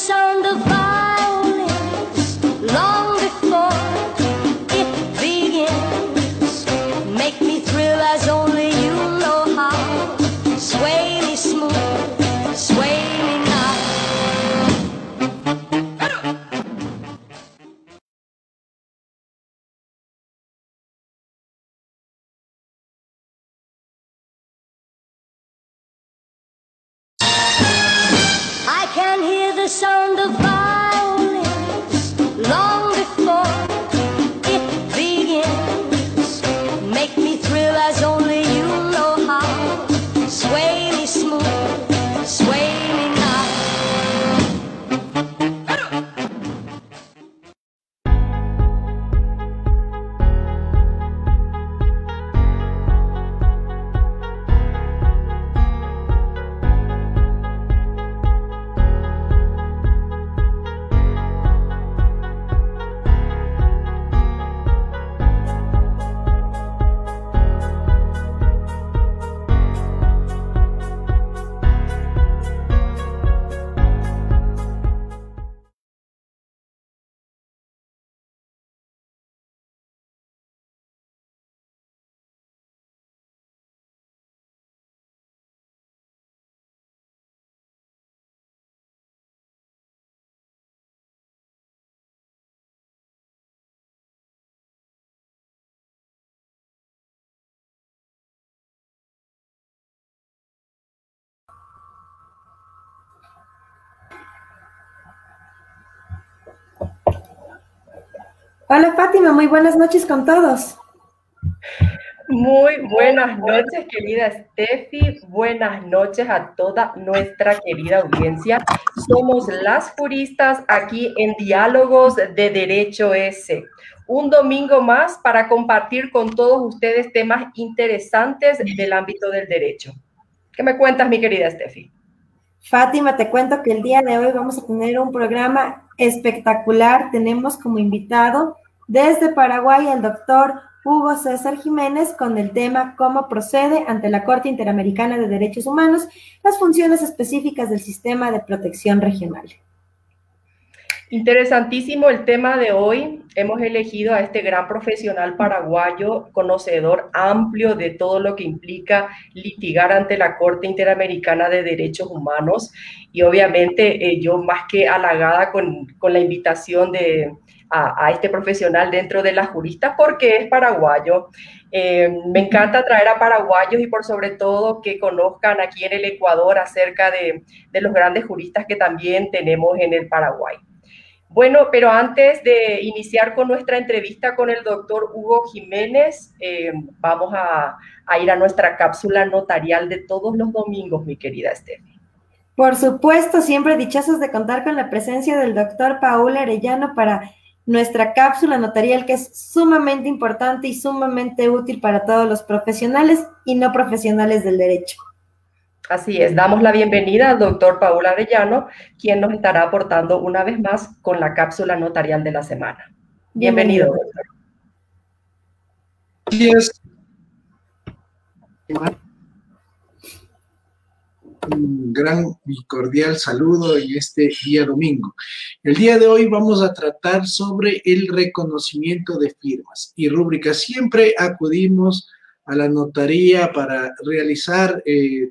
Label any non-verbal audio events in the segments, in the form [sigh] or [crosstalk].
sound Hola Fátima, muy buenas noches con todos. Muy buenas noches, querida Steffi. Buenas noches a toda nuestra querida audiencia. Somos las juristas aquí en Diálogos de Derecho S. Un domingo más para compartir con todos ustedes temas interesantes del ámbito del derecho. ¿Qué me cuentas, mi querida Steffi? Fátima, te cuento que el día de hoy vamos a tener un programa espectacular. Tenemos como invitado desde Paraguay al doctor Hugo César Jiménez con el tema cómo procede ante la Corte Interamericana de Derechos Humanos las funciones específicas del sistema de protección regional. Interesantísimo el tema de hoy. Hemos elegido a este gran profesional paraguayo, conocedor amplio de todo lo que implica litigar ante la Corte Interamericana de Derechos Humanos. Y obviamente eh, yo más que halagada con, con la invitación de, a, este profesional dentro de las juristas porque es paraguayo. Eh, me encanta traer a paraguayos y por sobre todo que conozcan aquí en el Ecuador acerca de, los grandes juristas que también tenemos en el Paraguay. Bueno, pero antes de iniciar con nuestra entrevista con el doctor Hugo Jiménez, eh, vamos a, a, ir a nuestra cápsula notarial de todos los domingos, mi querida Steffi. Por supuesto, siempre dichosos de contar con la presencia del doctor Paul Arellano para nuestra cápsula notarial que es sumamente importante y sumamente útil para todos los profesionales y no profesionales del derecho. Así es, damos la bienvenida al doctor Paul Arellano, quien nos estará aportando una vez más con la cápsula notarial de la semana. Bienvenido, doctor. Gracias. Un gran y cordial saludo en este día domingo. El día de hoy vamos a tratar sobre el reconocimiento de firmas y rúbricas. Siempre acudimos a la notaría para realizar eh,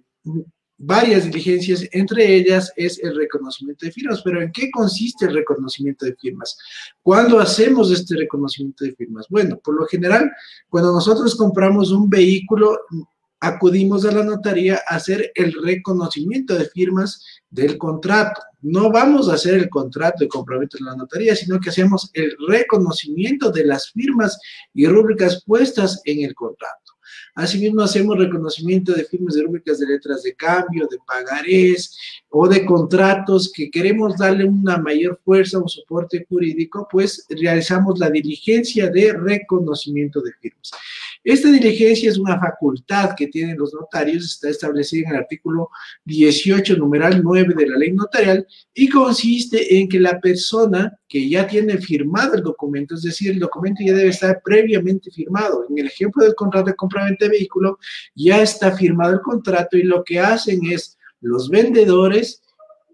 varias diligencias, entre ellas es el reconocimiento de firmas. Pero ¿en qué consiste el reconocimiento de firmas? ¿Cuándo hacemos este reconocimiento de firmas? Bueno, por lo general, cuando nosotros compramos un vehículo, acudimos a la notaría a hacer el reconocimiento de firmas del contrato. No vamos a hacer el contrato de compraventa en la notaría, sino que hacemos el reconocimiento de las firmas y rúbricas puestas en el contrato. Asimismo, hacemos reconocimiento de firmas de rúbricas de letras de cambio, de pagarés o de contratos que queremos darle una mayor fuerza, un soporte jurídico, pues realizamos la diligencia de reconocimiento de firmas. Esta diligencia es una facultad que tienen los notarios, está establecida en el artículo 18, numeral 9 de la ley notarial, y consiste en que la persona que ya tiene firmado el documento, es decir, el documento ya debe estar previamente firmado. En el ejemplo del contrato de compraventa de vehículo, ya está firmado el contrato y lo que hacen es los vendedores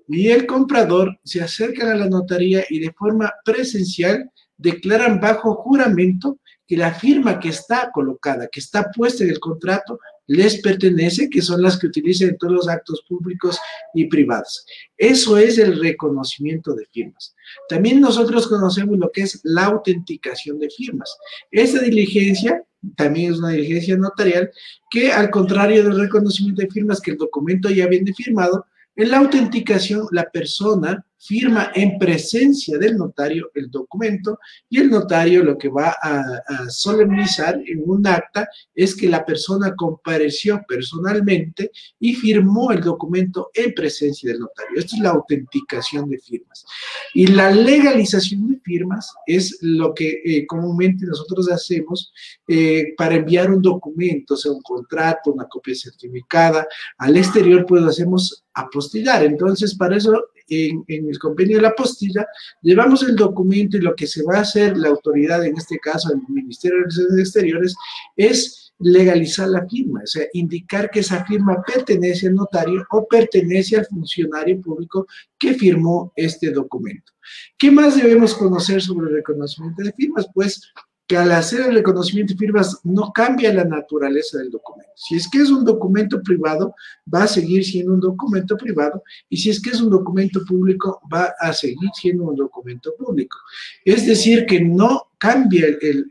y el comprador se acercan a la notaría y de forma presencial declaran bajo juramento que la firma que está colocada, que está puesta en el contrato, les pertenece, que son las que utilizan en todos los actos públicos y privados. Eso es el reconocimiento de firmas. También nosotros conocemos lo que es la autenticación de firmas. Esa diligencia también es una diligencia notarial que al contrario del reconocimiento de firmas, que el documento ya viene firmado, en la autenticación la persona firma en presencia del notario el documento y el notario lo que va a, solemnizar en un acta es que la persona compareció personalmente y firmó el documento en presencia del notario. Esto es la autenticación de firmas. Y la legalización de firmas es lo que eh, comúnmente nosotros hacemos eh, para enviar un documento, sea un contrato, una copia certificada al exterior, pues lo hacemos apostillar. Entonces, para eso en, el convenio de la apostilla, llevamos el documento y lo que se va a hacer la autoridad, en este caso el Ministerio de Relaciones Exteriores, es legalizar la firma, o sea, indicar que esa firma pertenece al notario o pertenece al funcionario público que firmó este documento. ¿Qué más debemos conocer sobre el reconocimiento de firmas? Pues que al hacer el reconocimiento de firmas no cambia la naturaleza del documento. Si es que es un documento privado, va a seguir siendo un documento privado y si es que es un documento público, va a seguir siendo un documento público. Es decir, que no cambia el,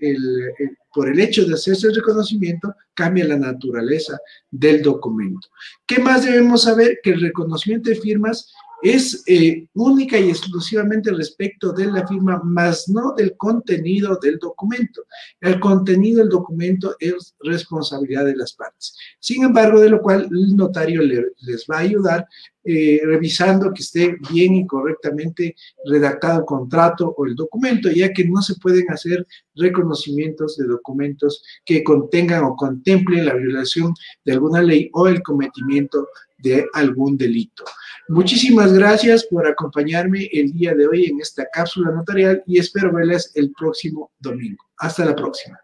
por el hecho de hacerse el reconocimiento, cambia la naturaleza del documento. ¿Qué más debemos saber? Que el reconocimiento de firmas es eh, única y exclusivamente respecto de la firma, más no del contenido del documento. El contenido del documento es responsabilidad de las partes. Sin embargo, de lo cual el notario les va a ayudar eh, revisando que esté bien y correctamente redactado el contrato o el documento, ya que no se pueden hacer reconocimientos de documentos que contengan o contemplen la violación de alguna ley o el cometimiento de algún delito. Muchísimas gracias por acompañarme el día de hoy en esta cápsula notarial y espero verles el próximo domingo. Hasta la próxima.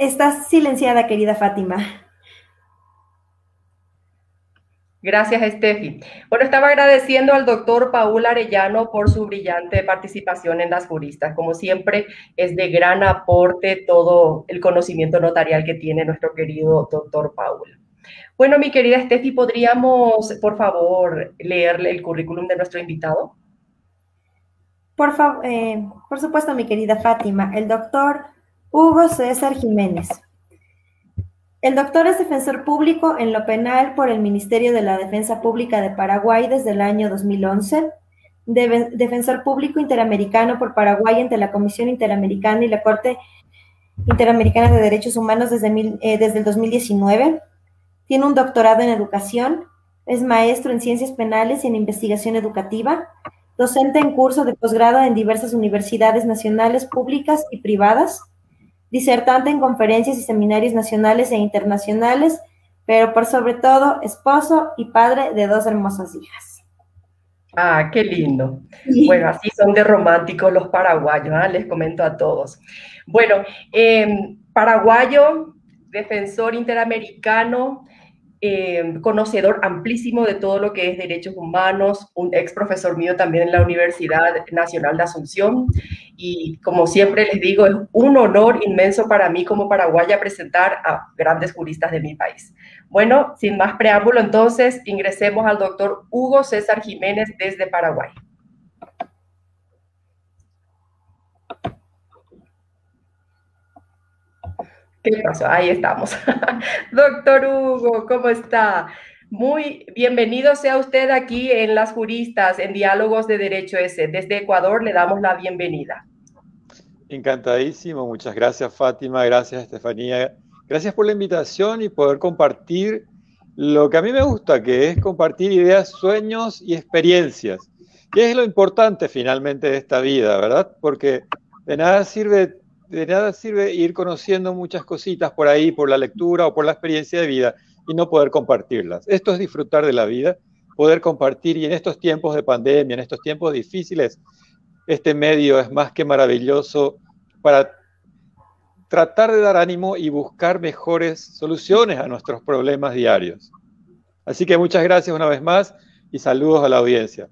Estás silenciada, querida Fátima. Gracias, Steffi. Bueno, estaba agradeciendo al doctor Paul Arellano por su brillante participación en las juristas. Como siempre, es de gran aporte todo el conocimiento notarial que tiene nuestro querido doctor Paul. Bueno, mi querida Steffi, ¿podríamos, por favor, leerle el currículum de nuestro invitado? Por, eh, por supuesto, mi querida Fátima. El doctor Hugo César Jiménez. El doctor es defensor público en lo penal por el Ministerio de la Defensa Pública de Paraguay desde el año 2011, defensor público interamericano por Paraguay ante la Comisión Interamericana y la Corte Interamericana de Derechos Humanos desde, eh, desde el 2019. Tiene un doctorado en educación, es maestro en ciencias penales y en investigación educativa, docente en curso de posgrado en diversas universidades nacionales, públicas y privadas disertante en conferencias y seminarios nacionales e internacionales, pero por sobre todo esposo y padre de dos hermosas hijas. Ah, qué lindo. Bueno, así son de románticos los paraguayos, ¿ah? les comento a todos. Bueno, em, paraguayo, defensor interamericano, em, conocedor amplísimo de todo lo que es derechos humanos, un ex profesor mío también en la Universidad Nacional de Asunción y como siempre les digo, es un honor inmenso para mí como paraguaya presentar a grandes juristas de mi país. Bueno, sin más preámbulo, entonces ingresemos al doctor Hugo César Jiménez desde Paraguay. ¿Qué pasó? Ahí estamos. [laughs] doctor Hugo, ¿cómo está? Muy bienvenido sea usted aquí en Las Juristas, en Diálogos de Derecho S. Desde Ecuador le damos la bienvenida. Encantadísimo, muchas gracias Fátima, gracias Estefanía, gracias por la invitación y poder compartir lo que a mí me gusta, que es compartir ideas, sueños y experiencias, que es lo importante finalmente de esta vida, ¿verdad? Porque de nada sirve, de nada sirve ir conociendo muchas cositas por ahí, por la lectura o por la experiencia de vida y no poder compartirlas. Esto es disfrutar de la vida, poder compartir y en estos tiempos de pandemia, en estos tiempos difíciles, este medio es más que maravilloso para tratar de dar ánimo y buscar mejores soluciones a nuestros problemas diarios. Así que muchas gracias una vez más y saludos a la audiencia.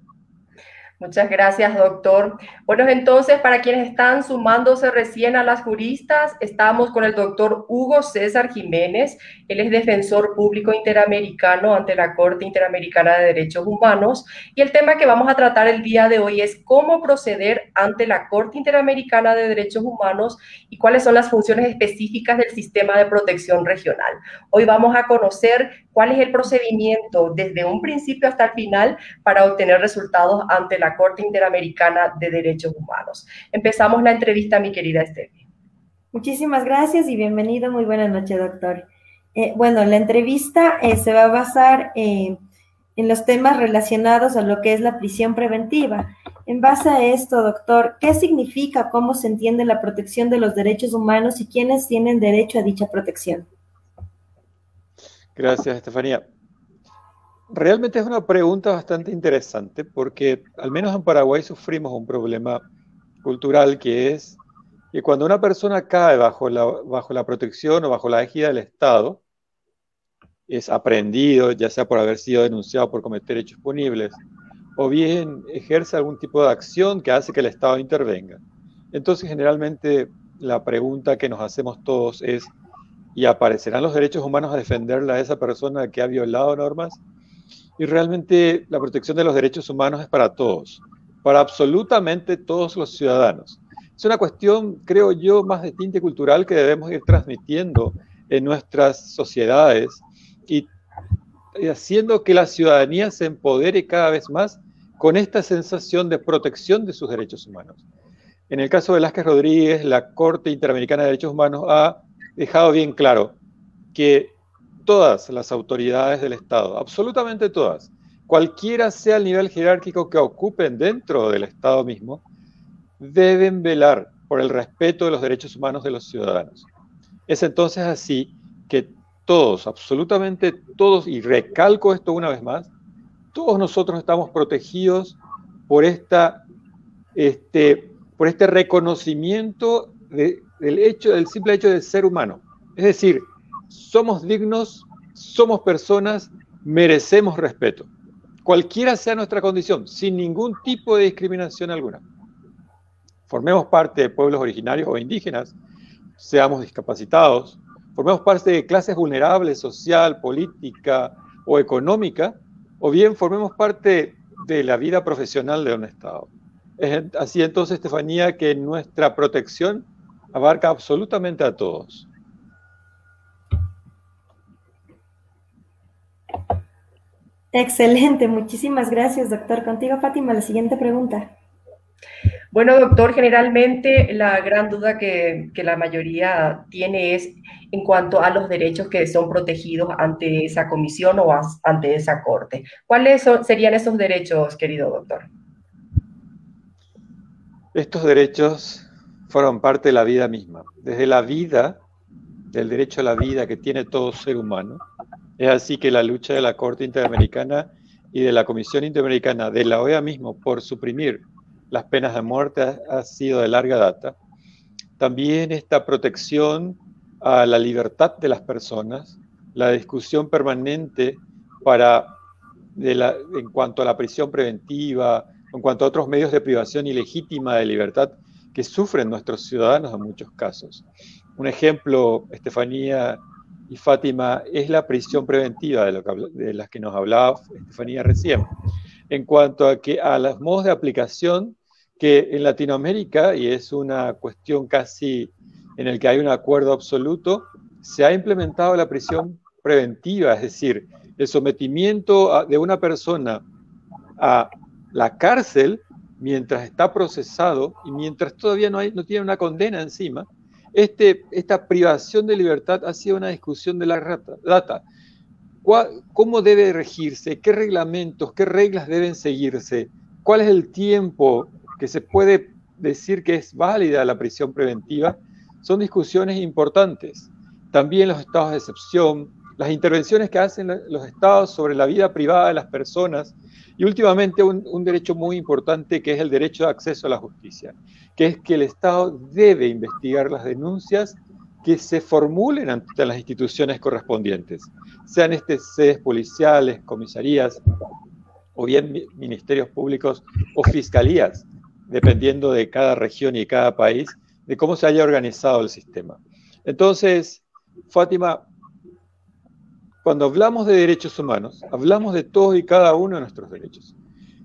Muchas gracias, doctor. Bueno, entonces, para quienes están sumándose recién a las juristas, estamos con el doctor Hugo César Jiménez. Él es defensor público interamericano ante la Corte Interamericana de Derechos Humanos. Y el tema que vamos a tratar el día de hoy es cómo proceder ante la Corte Interamericana de Derechos Humanos y cuáles son las funciones específicas del sistema de protección regional. Hoy vamos a conocer cuál es el procedimiento desde un principio hasta el final para obtener resultados ante la Corte Interamericana de Derechos Humanos. Empezamos la entrevista, mi querida Estefi. Muchísimas gracias y bienvenido. Muy buena noche, doctor. Eh, bueno, la entrevista eh, se va a basar eh, en los temas relacionados a lo que es la prisión preventiva. En base a esto, doctor, ¿qué significa, cómo se entiende la protección de los derechos humanos y quiénes tienen derecho a dicha protección? Gracias, Estefanía. Realmente es una pregunta bastante interesante porque al menos en Paraguay sufrimos un problema cultural que es que cuando una persona cae bajo la, bajo la protección o bajo la égida del Estado, es aprendido, ya sea por haber sido denunciado por cometer hechos punibles, o bien ejerce algún tipo de acción que hace que el Estado intervenga. Entonces, generalmente la pregunta que nos hacemos todos es, y aparecerán los derechos humanos a defenderla a esa persona que ha violado normas. Y realmente la protección de los derechos humanos es para todos, para absolutamente todos los ciudadanos. Es una cuestión, creo yo, más de tinte cultural que debemos ir transmitiendo en nuestras sociedades y, haciendo que la ciudadanía se empodere cada vez más con esta sensación de protección de sus derechos humanos. En el caso de Velázquez Rodríguez, la Corte Interamericana de Derechos Humanos ha dejado bien claro que todas las autoridades del Estado, absolutamente todas, cualquiera sea el nivel jerárquico que ocupen dentro del Estado mismo, deben velar por el respeto de los derechos humanos de los ciudadanos. Es entonces así que todos, absolutamente todos, y recalco esto una vez más, todos nosotros estamos protegidos por, esta, este, por este reconocimiento de del hecho, del simple hecho de ser humano. Es decir, somos dignos, somos personas, merecemos respeto. Cualquiera sea nuestra condición, sin ningún tipo de discriminación alguna. Formemos parte de pueblos originarios o indígenas, seamos discapacitados, formemos parte de clases vulnerables social, política o económica, o bien formemos parte de la vida profesional de un Estado. Es así entonces, Estefanía, que nuestra protección abarca absolutamente a todos. Excelente, muchísimas gracias, doctor. Contigo, Fátima, la siguiente pregunta. Bueno, doctor, generalmente la gran duda que, que, la mayoría tiene es en cuanto a los derechos que son protegidos ante esa comisión o ante esa corte. ¿Cuáles serían esos derechos, querido doctor? Estos derechos fueron parte de la vida misma. Desde la vida, del derecho a la vida que tiene todo ser humano, es así que la lucha de la Corte Interamericana y de la Comisión Interamericana, de la OEA mismo, por suprimir las penas de muerte ha, sido de larga data. También esta protección a la libertad de las personas, la discusión permanente para en cuanto a la prisión preventiva, en cuanto a otros medios de privación ilegítima de libertad que sufren nuestros ciudadanos en muchos casos. Un ejemplo, Estefanía y Fátima, es la prisión preventiva de, lo de las que nos hablaba Estefanía recién. En cuanto a, que, a los modos de aplicación que en Latinoamérica, y es una cuestión casi en el que hay un acuerdo absoluto, se ha implementado la prisión preventiva, es decir, el sometimiento de una persona a la cárcel mientras está procesado y mientras todavía no, hay, no tiene una condena encima, este, esta privación de libertad ha sido una discusión de la data. ¿Cómo debe regirse? ¿Qué reglamentos, qué reglas deben seguirse? ¿Cuál es el tiempo que se puede decir que es válida la prisión preventiva? Son discusiones importantes. También los estados de excepción, las intervenciones que hacen los estados sobre la vida privada de las personas, y últimamente un, derecho muy importante que es el derecho de acceso a la justicia, que es que el Estado debe investigar las denuncias que se formulen ante las instituciones correspondientes, sean este sedes policiales, comisarías o bien ministerios públicos o fiscalías, dependiendo de cada región y cada país, de cómo se haya organizado el sistema. Entonces, Fátima, cuando hablamos de derechos humanos, hablamos de todos y cada uno de nuestros derechos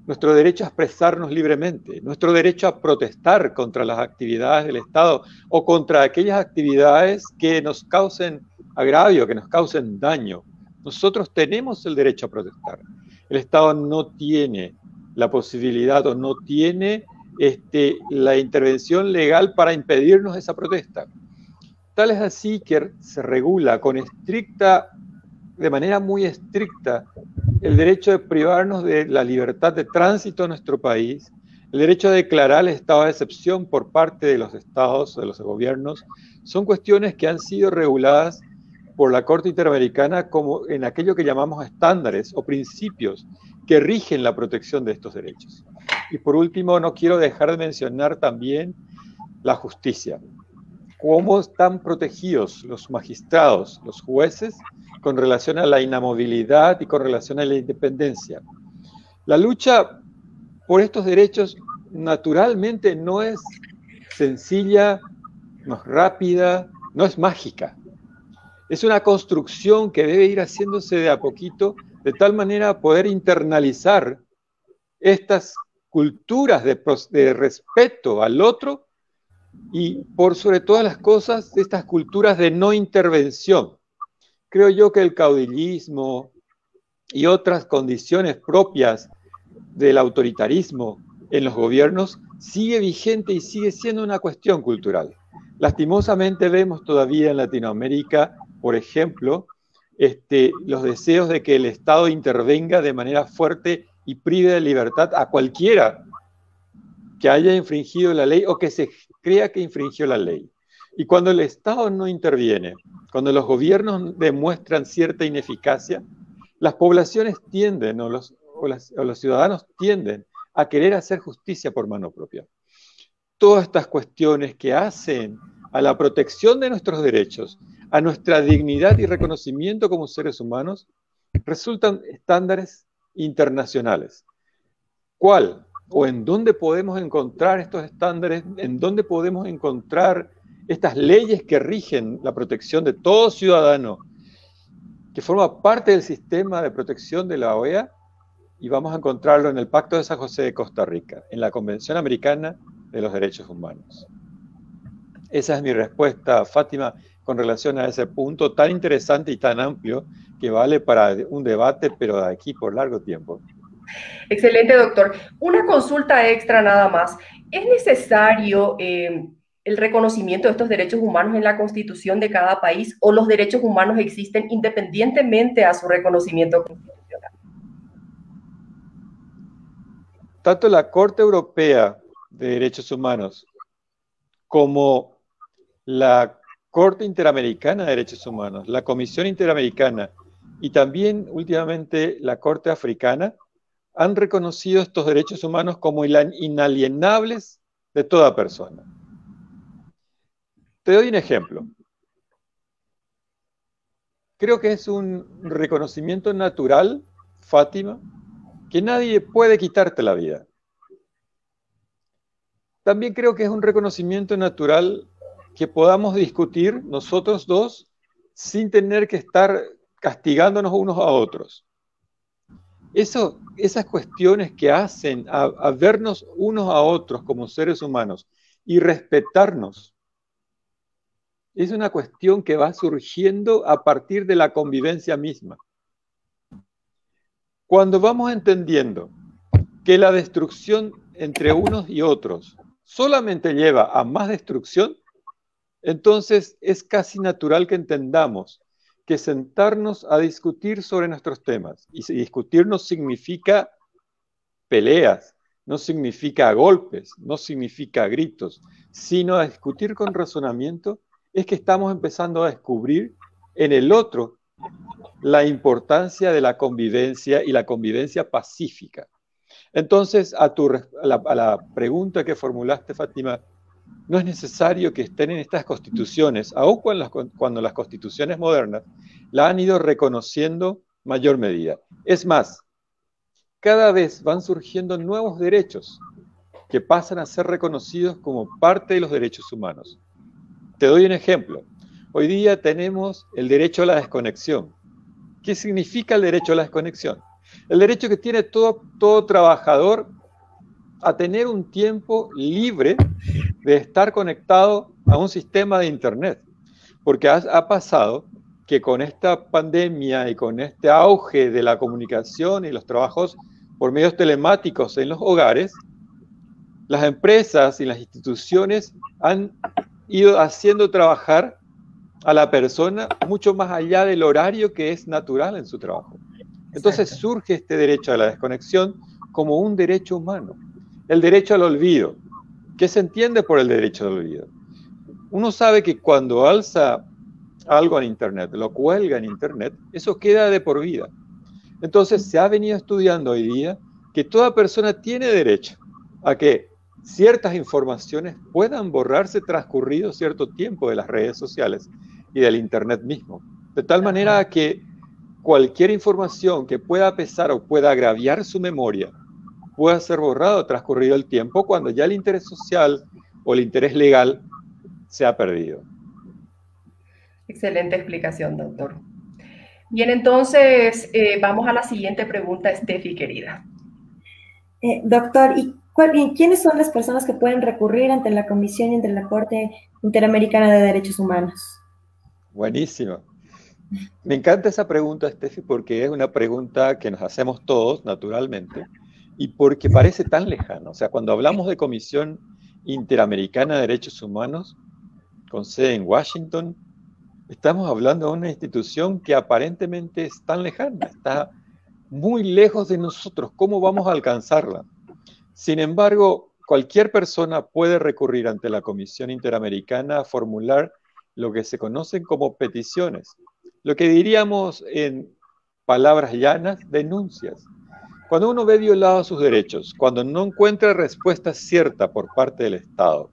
nuestro derecho a expresarnos libremente, nuestro derecho a protestar contra las actividades del Estado o contra aquellas actividades que nos causen agravio, que nos causen daño. Nosotros tenemos el derecho a protestar. El Estado no tiene la posibilidad o no tiene este, la intervención legal para impedirnos esa protesta. Tal es así que se regula con estricta, de manera muy estricta, el derecho de privarnos de la libertad de tránsito en nuestro país, el derecho a declarar el estado de excepción por parte de los estados, de los gobiernos, son cuestiones que han sido reguladas por la Corte Interamericana como en aquello que llamamos estándares o principios que rigen la protección de estos derechos. Y por último, no quiero dejar de mencionar también la justicia. Cómo están protegidos los magistrados, los jueces con relación a la inamovilidad y con relación a la independencia. La lucha por estos derechos naturalmente no es sencilla, no es rápida, no es mágica. Es una construcción que debe ir haciéndose de a poquito, de tal manera poder internalizar estas culturas de, de respeto al otro y por sobre todas las cosas, estas culturas de no intervención creo yo que el caudillismo y otras condiciones propias del autoritarismo en los gobiernos sigue vigente y sigue siendo una cuestión cultural. Lastimosamente vemos todavía en Latinoamérica, por ejemplo, este, los deseos de que el Estado intervenga de manera fuerte y prive de libertad a cualquiera que haya infringido la ley o que se crea que infringió la ley. Y cuando el Estado no interviene, cuando los gobiernos demuestran cierta ineficacia, las poblaciones tienden o los, los ciudadanos tienden a querer hacer justicia por mano propia. Todas estas cuestiones que hacen a la protección de nuestros derechos, a nuestra dignidad y reconocimiento como seres humanos, resultan estándares internacionales. ¿Cuál o en dónde podemos encontrar estos estándares? ¿En dónde podemos encontrar estas leyes que rigen la protección de todo ciudadano que forma parte del sistema de protección de la OEA y vamos a encontrarlo en el Pacto de San José de Costa Rica, en la Convención Americana de los Derechos Humanos. Esa es mi respuesta, Fátima, con relación a ese punto tan interesante y tan amplio que vale para un debate, pero de aquí por largo tiempo. Excelente, doctor. Una consulta extra nada más. ¿Es necesario eh, el reconocimiento de estos derechos humanos en la constitución de cada país o los derechos humanos existen independientemente a su reconocimiento constitucional? Tanto la Corte Europea de Derechos Humanos como la Corte Interamericana de Derechos Humanos, la Comisión Interamericana y también últimamente la Corte Africana han reconocido estos derechos humanos como inalienables de toda persona. Te doy un ejemplo. Creo que es un reconocimiento natural, Fátima, que nadie puede quitarte la vida. También creo que es un reconocimiento natural que podamos discutir nosotros dos sin tener que estar castigándonos unos a otros. Esas cuestiones que hacen a vernos unos a otros como seres humanos y respetarnos es una cuestión que va surgiendo a partir de la convivencia misma. Cuando vamos entendiendo que la destrucción entre unos y otros solamente lleva a más destrucción, entonces es casi natural que entendamos que sentarnos a discutir sobre nuestros temas, y discutir no significa peleas, no significa golpes, no significa gritos, sino a discutir con razonamiento, es que estamos empezando a descubrir en el otro la importancia de la convivencia y la convivencia pacífica. Entonces, a, tu, a, la, pregunta que formulaste, Fátima, no es necesario que estén en estas constituciones, aun cuando las, cuando las constituciones modernas la han ido reconociendo mayor medida. Es más, cada vez van surgiendo nuevos derechos que pasan a ser reconocidos como parte de los derechos humanos. Te doy un ejemplo. Hoy día tenemos el derecho a la desconexión. ¿Qué significa el derecho a la desconexión? El derecho que tiene todo, trabajador a tener un tiempo libre de estar conectado a un sistema de Internet. Porque ha, pasado que con esta pandemia y con este auge de la comunicación y los trabajos por medios telemáticos en los hogares, las empresas y las instituciones han ido haciendo trabajar a la persona mucho más allá del horario que es natural en su trabajo. Entonces surge este derecho a la desconexión como un derecho humano. El derecho al olvido. ¿Qué se entiende por el derecho al olvido? Uno sabe que cuando alza algo en Internet, lo cuelga en Internet, eso queda de por vida. Entonces se ha venido estudiando hoy día que toda persona tiene derecho a que ciertas informaciones puedan borrarse transcurrido cierto tiempo de las redes sociales y del Internet mismo. De tal manera que cualquier información que pueda pesar o pueda agraviar su memoria pueda ser borrado transcurrido el tiempo cuando ya el interés social o el interés legal se ha perdido. Excelente explicación, doctor. Bien, entonces eh, vamos a la siguiente pregunta, Steffi, querida. Eh, doctor, ¿y quiénes son las personas que pueden recurrir ante la Comisión y ante la Corte Interamericana de Derechos Humanos? Buenísimo. Me encanta esa pregunta, Steffi, porque es una pregunta que nos hacemos todos, naturalmente, y porque parece tan lejano. O sea, cuando hablamos de Comisión Interamericana de Derechos Humanos, con sede en Washington, estamos hablando de una institución que aparentemente es tan lejana, está muy lejos de nosotros. ¿Cómo vamos a alcanzarla? Sin embargo, cualquier persona puede recurrir ante la Comisión Interamericana a formular lo que se conocen como peticiones, lo que diríamos en palabras llanas, denuncias. Cuando uno ve violados sus derechos, cuando no encuentra respuesta cierta por parte del Estado,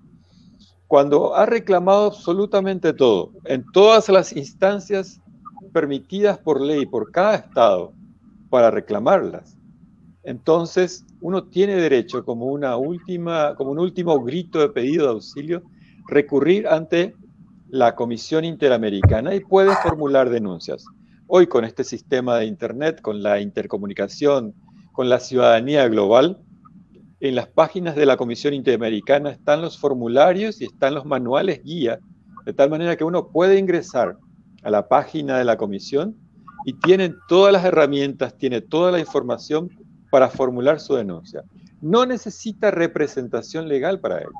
cuando ha reclamado absolutamente todo, en todas las instancias permitidas por ley por cada Estado para reclamarlas, entonces uno tiene derecho como, una última, como un último grito de pedido de auxilio recurrir ante la Comisión Interamericana y puede formular denuncias. Hoy con este sistema de Internet, con la intercomunicación, con la ciudadanía global, en las páginas de la Comisión Interamericana están los formularios y están los manuales guía, de tal manera que uno puede ingresar a la página de la Comisión y tiene todas las herramientas, tiene toda la información para formular su denuncia. No necesita representación legal para ello.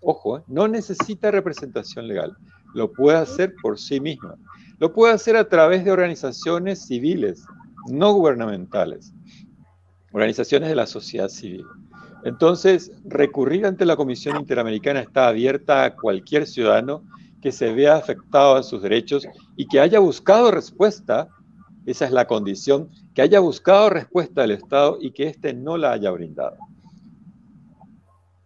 Ojo, ¿eh? no necesita representación legal. Lo puede hacer por sí misma. Lo puede hacer a través de organizaciones civiles, no gubernamentales organizaciones de la sociedad civil. Entonces, recurrir ante la Comisión Interamericana está abierta a cualquier ciudadano que se vea afectado a sus derechos y que haya buscado respuesta, esa es la condición, que haya buscado respuesta del Estado y que éste no la haya brindado.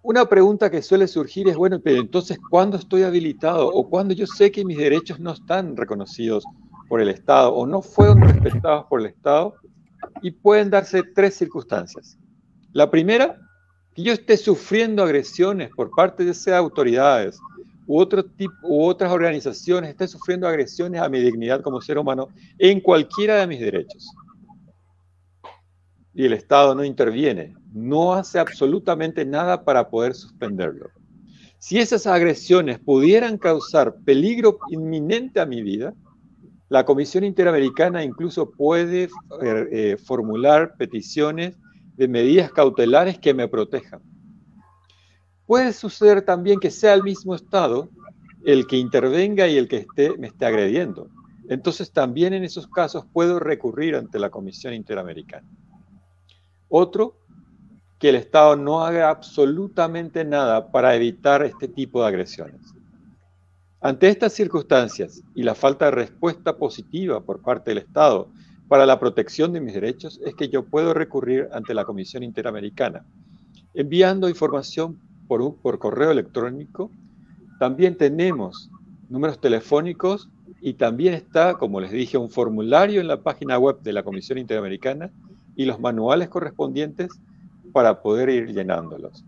Una pregunta que suele surgir es, bueno, pero entonces, ¿cuándo estoy habilitado o cuándo yo sé que mis derechos no están reconocidos por el Estado o no fueron respetados por el Estado? y pueden darse tres circunstancias. La primera, que yo esté sufriendo agresiones por parte de esas autoridades otro tipo, otras organizaciones, esté sufriendo agresiones a mi dignidad como ser humano en cualquiera de mis derechos. Y el Estado no interviene, no hace absolutamente nada para poder suspenderlo. Si esas agresiones pudieran causar peligro inminente a mi vida, la Comisión Interamericana incluso puede eh, eh, formular peticiones de medidas cautelares que me protejan. Puede suceder también que sea el mismo Estado el que intervenga y el que esté, me esté agrediendo. Entonces también en esos casos puedo recurrir ante la Comisión Interamericana. Otro, que el Estado no haga absolutamente nada para evitar este tipo de agresiones. Ante estas circunstancias y la falta de respuesta positiva por parte del Estado para la protección de mis derechos, es que yo puedo recurrir ante la Comisión Interamericana, enviando información por, por correo electrónico, también tenemos números telefónicos y también está, como les dije, un formulario en la página web de la Comisión Interamericana y los manuales correspondientes para poder ir llenándolos.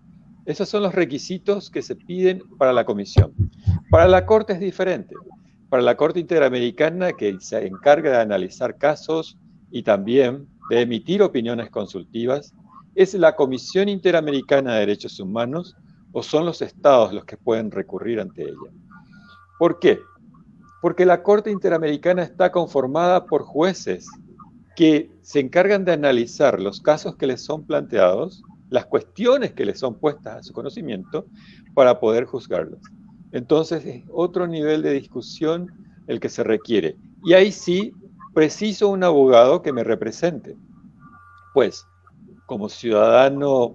Esos son los requisitos que se piden para la comisión. Para la Corte es diferente. Para la Corte Interamericana, que se encarga de analizar casos y también de emitir opiniones consultivas, es la Comisión Interamericana de Derechos Humanos o son los estados los que pueden recurrir ante ella. ¿Por qué? Porque la Corte Interamericana está conformada por jueces que se encargan de analizar los casos que les son planteados las cuestiones que le son puestas a su conocimiento para poder juzgarlas. Entonces es otro nivel de discusión el que se requiere. Y ahí sí preciso un abogado que me represente. Pues, como ciudadano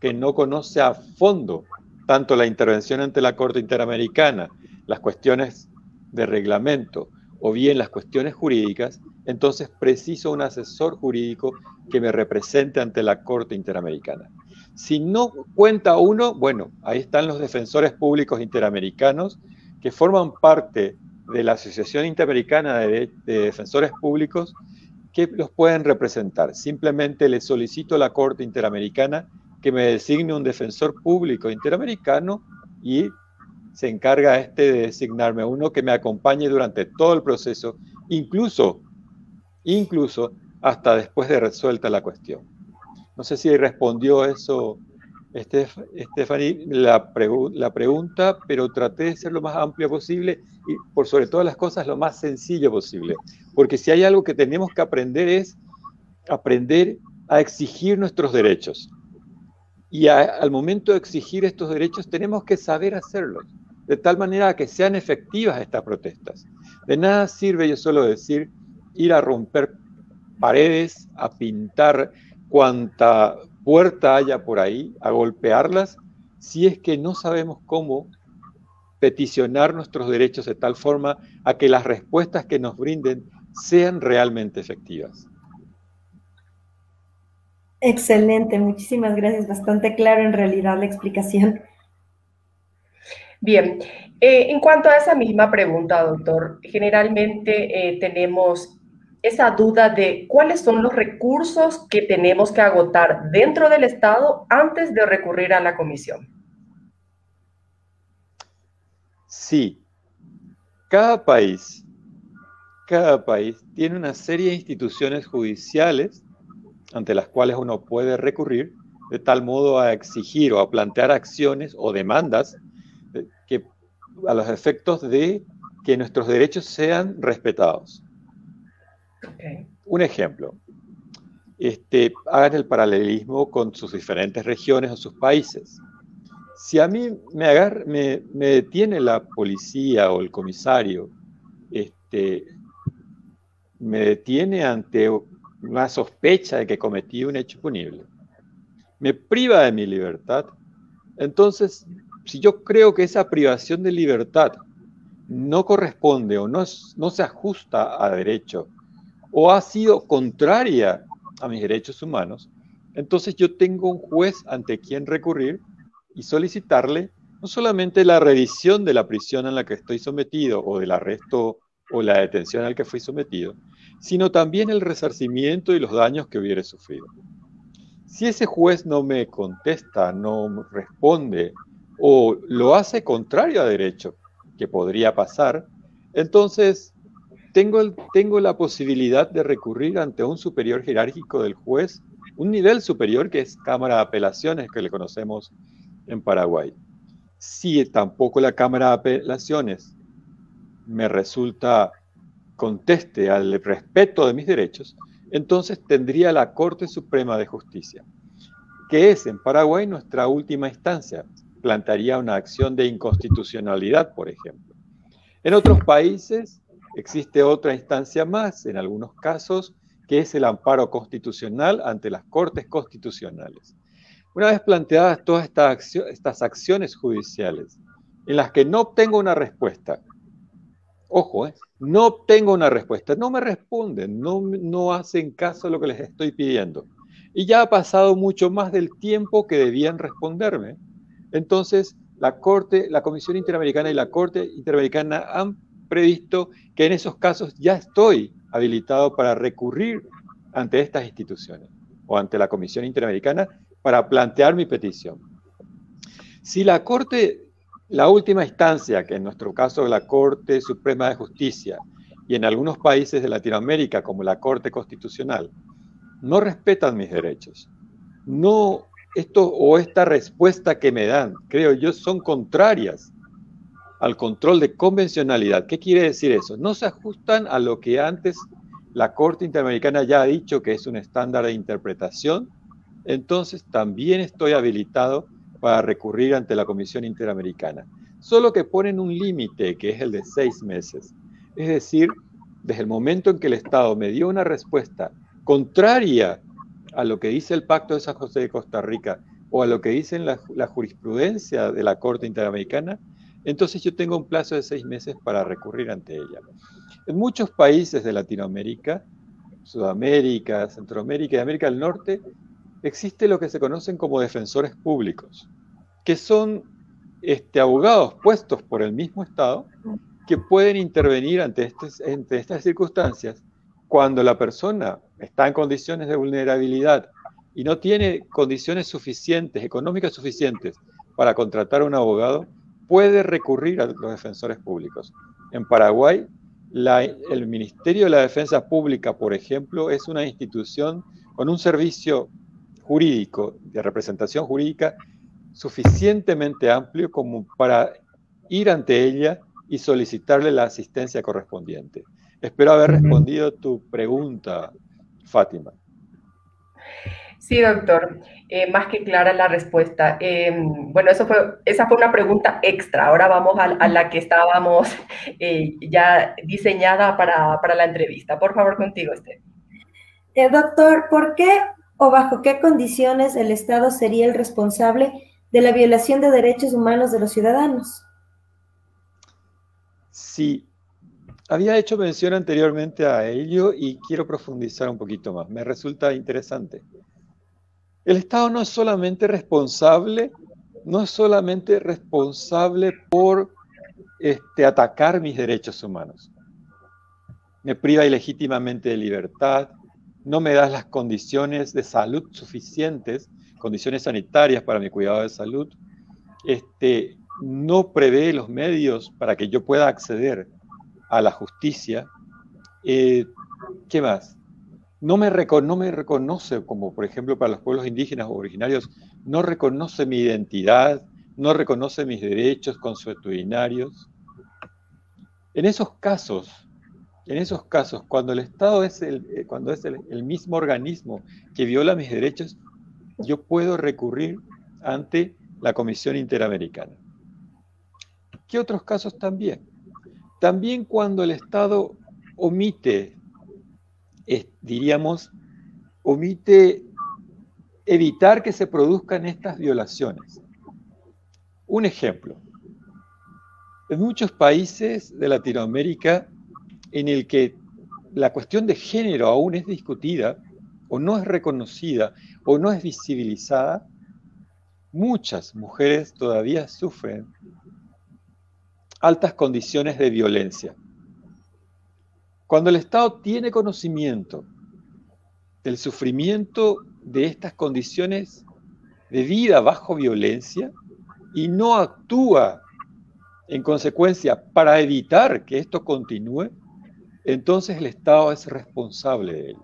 que, no conoce a fondo tanto la intervención ante la Corte Interamericana, las cuestiones de reglamento o bien las cuestiones jurídicas, entonces preciso un asesor jurídico que me represente ante la Corte Interamericana. Si no cuenta uno, bueno, ahí están los defensores públicos interamericanos que forman parte de la Asociación Interamericana de, Defensores Públicos que los pueden representar. Simplemente le solicito a la Corte Interamericana que me designe un defensor público interamericano y se encarga este de designarme uno que me acompañe durante todo el proceso, incluso, incluso hasta después de resuelta la cuestión. No sé si respondió eso Stephanie la, la pregunta, pero traté de ser lo más amplio posible y por sobre todas las cosas lo más sencillo posible. Porque si hay algo que tenemos que aprender es aprender a exigir nuestros derechos. Y al momento de exigir estos derechos tenemos que saber hacerlo, de tal manera que sean efectivas estas protestas. De nada sirve yo solo decir ir a romper paredes, a pintar cuanta puerta haya por ahí, a golpearlas, si es que no sabemos cómo peticionar nuestros derechos de tal forma a que las respuestas que nos brinden sean realmente efectivas. Excelente, muchísimas gracias. Bastante claro en realidad la explicación. Bien, eh, en cuanto a esa misma pregunta, doctor, generalmente eh, tenemos esa duda de cuáles son los recursos que tenemos que agotar dentro del Estado antes de recurrir a la comisión. Sí, cada país, cada país tiene una serie de instituciones judiciales ante las cuales uno puede recurrir de tal modo a exigir o a plantear acciones o demandas eh, que a los efectos de que nuestros derechos sean respetados. Un ejemplo. Este, hagan el paralelismo con sus diferentes regiones o sus países. Si a mí me, me, detiene la policía o el comisario, este, me detiene ante una sospecha de que cometí un hecho punible, me priva de mi libertad, entonces, si yo creo que esa privación de libertad no corresponde o no, no se ajusta a derecho o ha sido contraria a mis derechos humanos, entonces yo tengo un juez ante quien recurrir y solicitarle no solamente la revisión de la prisión en la que estoy sometido o del arresto o la detención al que fui sometido, sino también el resarcimiento y los daños que hubiere sufrido. Si ese juez no me contesta, no responde o lo hace contrario a derecho, que podría pasar, entonces tengo, la posibilidad de recurrir ante un superior jerárquico del juez, un nivel superior que es Cámara de Apelaciones, que le conocemos en Paraguay. Si tampoco la Cámara de Apelaciones me resulta conteste al respeto de mis derechos, entonces tendría la Corte Suprema de Justicia, que es en Paraguay nuestra última instancia. Plantearía una acción de inconstitucionalidad, por ejemplo. En otros países Existe otra instancia más, en algunos casos, que es el amparo constitucional ante las Cortes Constitucionales. Una vez planteadas todas estas, acciones judiciales en las que no obtengo una respuesta, ojo, ¿eh? No obtengo una respuesta, no me responden, no, no hacen caso a lo que les estoy pidiendo. y ya ha pasado mucho más del tiempo que debían responderme. Entonces, la Corte, la Comisión Interamericana y la Corte Interamericana han previsto que en esos casos ya estoy habilitado para recurrir ante estas instituciones o ante la Comisión Interamericana para plantear mi petición. Si la Corte, la última instancia, que en nuestro caso la Corte Suprema de Justicia y en algunos países de Latinoamérica como la Corte Constitucional, no respetan mis derechos, no esto o esta respuesta que me dan, creo yo, son contrarias al control de convencionalidad. ¿Qué quiere decir eso? No se ajustan a lo que antes la Corte Interamericana ya ha dicho que es un estándar de interpretación, entonces también estoy habilitado para recurrir ante la Comisión Interamericana. Solo que ponen un límite, que es el de seis meses. Es decir, desde el momento en que el Estado me dio una respuesta contraria a lo que dice el Pacto de San José de Costa Rica o a lo que dice la, la jurisprudencia de la Corte Interamericana, entonces yo tengo un plazo de seis meses para recurrir ante ella. En muchos países de Latinoamérica, Sudamérica, Centroamérica y América del Norte, existe lo que se conocen como defensores públicos, que son este, abogados puestos por el mismo Estado que pueden intervenir ante, ante estas circunstancias cuando la persona está en condiciones de vulnerabilidad y no tiene condiciones suficientes, económicas suficientes para contratar a un abogado, puede recurrir a los defensores públicos. En Paraguay, el Ministerio de la Defensa Pública, por ejemplo, es una institución con un servicio jurídico, de representación jurídica, suficientemente amplio como para ir ante ella y solicitarle la asistencia correspondiente. Espero haber respondido tu pregunta, Fátima. Sí, doctor, eh, más que clara la respuesta. Em, bueno, eso fue, esa fue una pregunta extra. Ahora vamos a, la que estábamos [laughs] eh, ya diseñada para, la entrevista. Por favor, contigo, este. doctor, ¿por qué o bajo qué condiciones el Estado sería el responsable de la violación de derechos humanos de los ciudadanos? Sí, había hecho mención anteriormente a ello y quiero profundizar un poquito más. Me resulta interesante. El Estado no es solamente responsable, no es solamente responsable por este, atacar mis derechos humanos. Me priva ilegítimamente de libertad, no me das las condiciones de salud suficientes, condiciones sanitarias para mi cuidado de salud, este, no prevé los medios para que yo pueda acceder a la justicia. Eh, ¿Qué más? No me, no me reconoce, como por ejemplo para los pueblos indígenas o originarios, no reconoce mi identidad, no reconoce mis derechos consuetudinarios. En esos casos, en esos casos, cuando el Estado es el, eh, cuando es el, mismo organismo que viola mis derechos, yo puedo recurrir ante la Comisión Interamericana. ¿Qué otros casos también? También cuando el Estado omite, diríamos, omite evitar que se produzcan estas violaciones. Un ejemplo. En muchos países de Latinoamérica en el que la cuestión de género aún es discutida o no es reconocida o no es visibilizada, muchas mujeres todavía sufren altas condiciones de violencia. Cuando el Estado tiene conocimiento del sufrimiento de estas condiciones de vida bajo violencia y no actúa en consecuencia para evitar que esto continúe, entonces el Estado es responsable de él.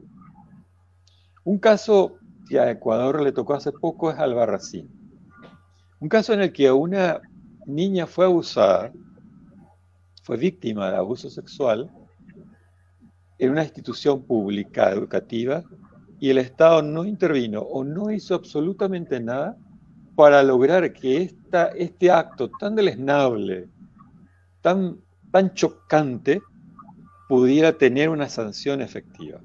Un caso que a Ecuador le tocó hace poco es Albarracín. Un caso en el que una niña fue abusada, fue víctima de abuso sexual en una institución pública educativa y el Estado no intervino o no hizo absolutamente nada para lograr que esta, este acto tan deleznable, tan, tan chocante, pudiera tener una sanción efectiva.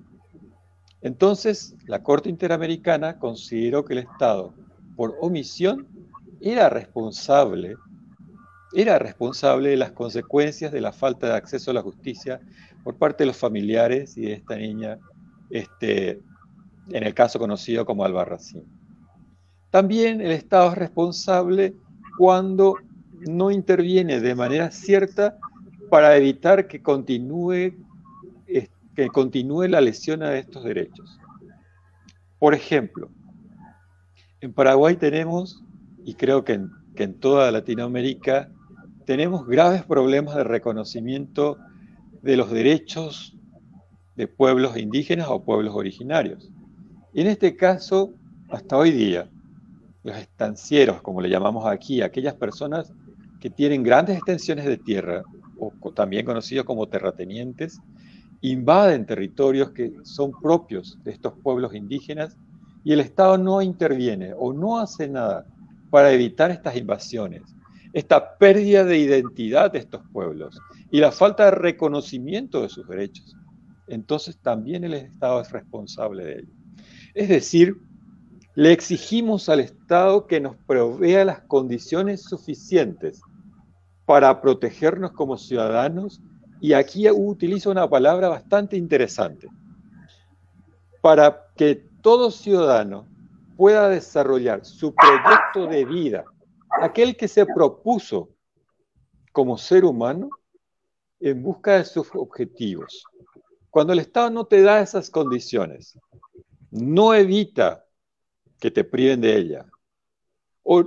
Entonces, la Corte Interamericana consideró que el Estado, por omisión, era responsable, era responsable de las consecuencias de la falta de acceso a la justicia por parte de los familiares y de esta niña este, en el caso conocido como Albarracín. También el Estado es responsable cuando no interviene de manera cierta para evitar que continúe, que continúe la lesión a estos derechos. Por ejemplo, en Paraguay tenemos, y creo que en, que en toda Latinoamérica, tenemos graves problemas de reconocimiento de los derechos de pueblos indígenas o pueblos originarios. Y en este caso, hasta hoy día, los estancieros, como le llamamos aquí, aquellas personas que tienen grandes extensiones de tierra, o también conocidos como terratenientes, invaden territorios que son propios de estos pueblos indígenas y el Estado no interviene o no hace nada para evitar estas invasiones, esta pérdida de identidad de estos pueblos y la falta de reconocimiento de sus derechos. Entonces también el Estado es responsable de ello. Es decir, le exigimos al Estado que nos provea las condiciones suficientes para protegernos como ciudadanos, y aquí utilizo una palabra bastante interesante, para que todo ciudadano pueda desarrollar su proyecto de vida, aquel que se propuso como ser humano en busca de sus objetivos. Cuando el Estado no te da esas condiciones, no evita que te priven de ella. O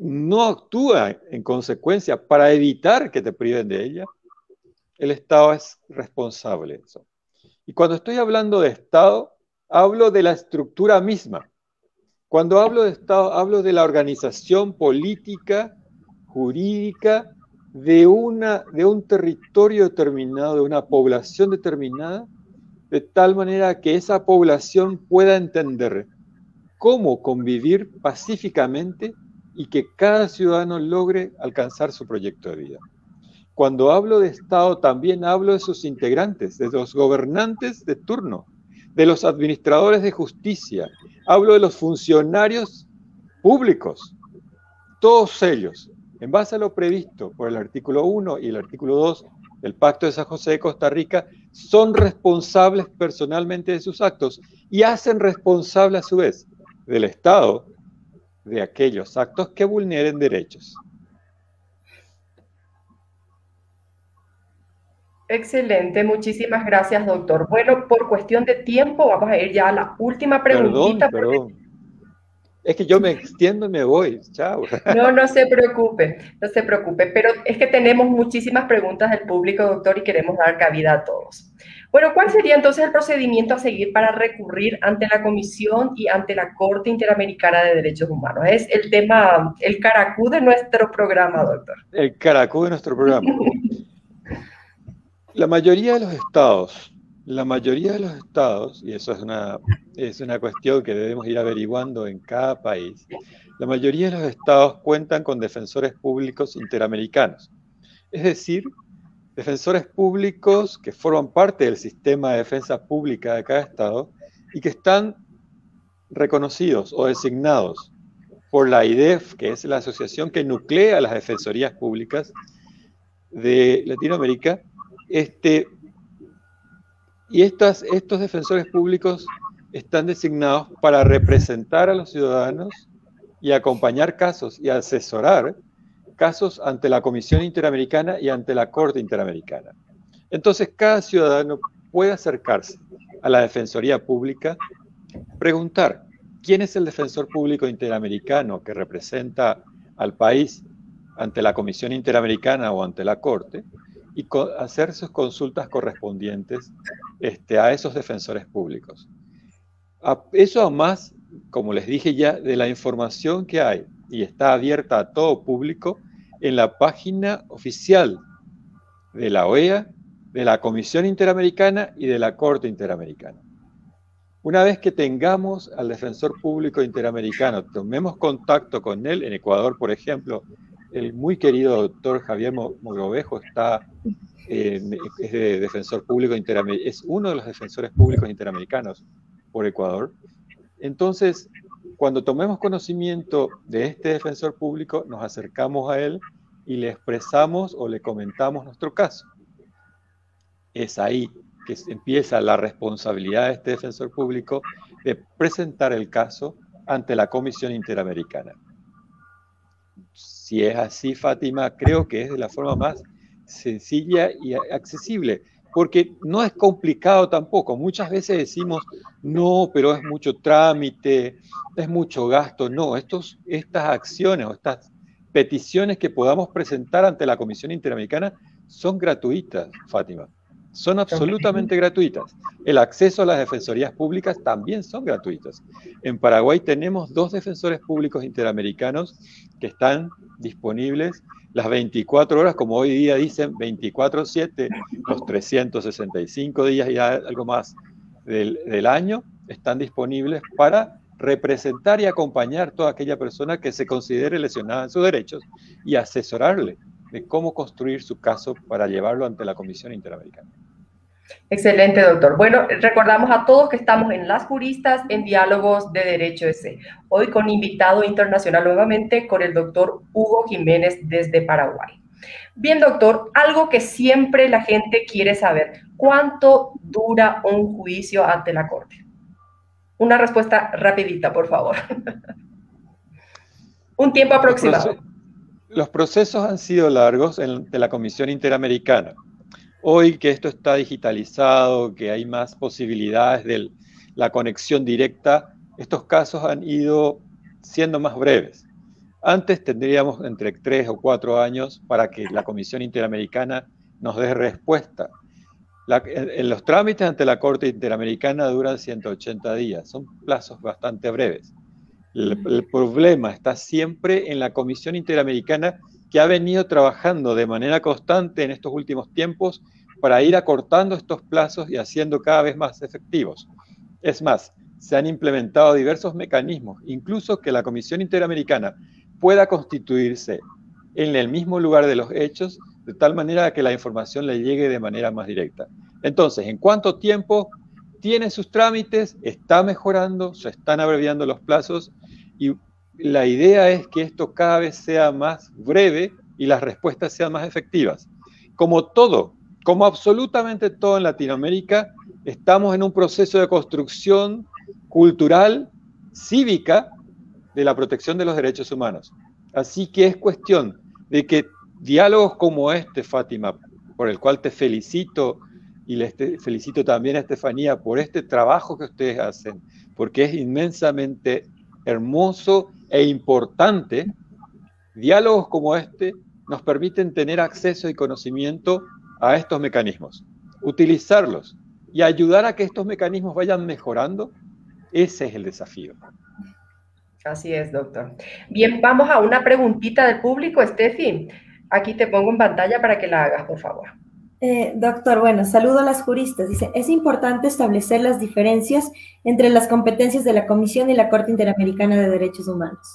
no actúa en consecuencia para evitar que te priven de ella, el Estado es responsable. Y cuando estoy hablando de Estado, hablo de la estructura misma. Cuando hablo de Estado, hablo de la organización política, jurídica, de, una, de un territorio determinado, de una población determinada, de tal manera que esa población pueda entender cómo convivir pacíficamente y que cada ciudadano logre alcanzar su proyecto de vida. Cuando hablo de Estado, también hablo de sus integrantes, de los gobernantes de turno, de los administradores de justicia, hablo de los funcionarios públicos, todos ellos, en base a lo previsto por el artículo 1 y el artículo 2 del Pacto de San José de Costa Rica, son responsables personalmente de sus actos y hacen responsable a su vez del Estado de aquellos actos que vulneren derechos. Excelente, muchísimas gracias, doctor. Bueno, por cuestión de tiempo, vamos a ir ya a la última preguntita. Perdón, Es que yo me extiendo y me voy. Chao. [laughs] No, no se preocupe, no se preocupe. Pero es que tenemos muchísimas preguntas del público, doctor, y queremos dar cabida a todos. Bueno, ¿cuál sería entonces el procedimiento a seguir para recurrir ante la Comisión y ante la Corte Interamericana de Derechos Humanos? Es el tema, el caracú de nuestro programa, doctor. El caracú de nuestro programa. la mayoría de los estados, la mayoría de los estados, y eso es una, es una cuestión que debemos ir averiguando en cada país, la mayoría de los estados cuentan con defensores públicos interamericanos. Es decir, defensores públicos que forman parte del sistema de defensa pública de cada estado y que están reconocidos o designados por la IDEF, que es la asociación que nuclea las defensorías públicas de Latinoamérica. Este, y estas, estos defensores públicos están designados para representar a los ciudadanos y acompañar casos y asesorar casos ante la Comisión Interamericana y ante la Corte Interamericana. Entonces, cada ciudadano puede acercarse a la Defensoría Pública, preguntar quién es el defensor público interamericano que representa al país ante la Comisión Interamericana o ante la Corte y hacer sus consultas correspondientes este, a esos defensores públicos. eso además, como les dije ya, de la información que hay y está abierta a todo público, en la página oficial de la OEA, de la Comisión Interamericana y de la Corte Interamericana. Una vez que tengamos al defensor público interamericano, tomemos contacto con él, en Ecuador, por ejemplo, el muy querido doctor Javier Mogrovejo está, es defensor público es uno de los defensores públicos interamericanos por Ecuador. Entonces, cuando tomemos conocimiento de este defensor público, nos acercamos a él y le expresamos o le comentamos nuestro caso. Es ahí que empieza la responsabilidad de este defensor público de presentar el caso ante la Comisión Interamericana. Si es así, Fátima, creo que es de la forma más sencilla y accesible, porque no es complicado tampoco. Muchas veces decimos, no, pero es mucho trámite, es mucho gasto. No, estos, estas acciones o estas peticiones que podamos presentar ante la Comisión Interamericana son gratuitas, Fátima. Son absolutamente gratuitas. El acceso a las defensorías públicas también son gratuitas. En Paraguay tenemos dos defensores públicos interamericanos que están disponibles las 24 horas, como hoy día dicen 24/7, los 365 días y algo más del, del año, están disponibles para representar y acompañar a toda aquella persona que se considere lesionada en sus derechos y asesorarle de cómo construir su caso para llevarlo ante la Comisión Interamericana. Excelente, doctor. Bueno, recordamos a todos que estamos en Las Juristas en Diálogos de Derecho S. Hoy con invitado internacional nuevamente con el doctor Hugo Jiménez desde Paraguay. Bien, doctor, algo que siempre la gente quiere saber, ¿cuánto dura un juicio ante la Corte? Una respuesta rapidita, por favor. [laughs] un tiempo aproximado. Los procesos han sido largos en, de la Comisión Interamericana. Hoy que esto está digitalizado, que hay más posibilidades de la conexión directa, estos casos han ido siendo más breves. Antes tendríamos entre tres o cuatro años para que la Comisión Interamericana nos dé respuesta. en, los trámites ante la Corte Interamericana duran 180 días, son plazos bastante breves. El, problema está siempre en la Comisión Interamericana que ha venido trabajando de manera constante en estos últimos tiempos para ir acortando estos plazos y haciendo cada vez más efectivos. Es más, se han implementado diversos mecanismos, incluso que la Comisión Interamericana pueda constituirse en el mismo lugar de los hechos, de tal manera que la información le llegue de manera más directa. Entonces, ¿en cuánto tiempo tiene sus trámites? ¿Está mejorando? ¿Se están abreviando los plazos? Y la idea es que esto cada vez sea más breve y las respuestas sean más efectivas. Como todo, como absolutamente todo en Latinoamérica, estamos en un proceso de construcción cultural, cívica, de la protección de los derechos humanos. Así que es cuestión de que diálogos como este, Fátima, por el cual te felicito y le felicito también a Estefanía por este trabajo que ustedes hacen, porque es inmensamente hermoso e importante, diálogos como este nos permiten tener acceso y conocimiento a estos mecanismos, utilizarlos y ayudar a que estos mecanismos vayan mejorando, ese es el desafío. Así es, doctor. Bien, vamos a una preguntita del público, Steffi. Aquí te pongo en pantalla para que la hagas, por favor. Eh, doctor, bueno, saludo a las juristas. Dice, es importante establecer las diferencias entre las competencias de la Comisión y la Corte Interamericana de Derechos Humanos.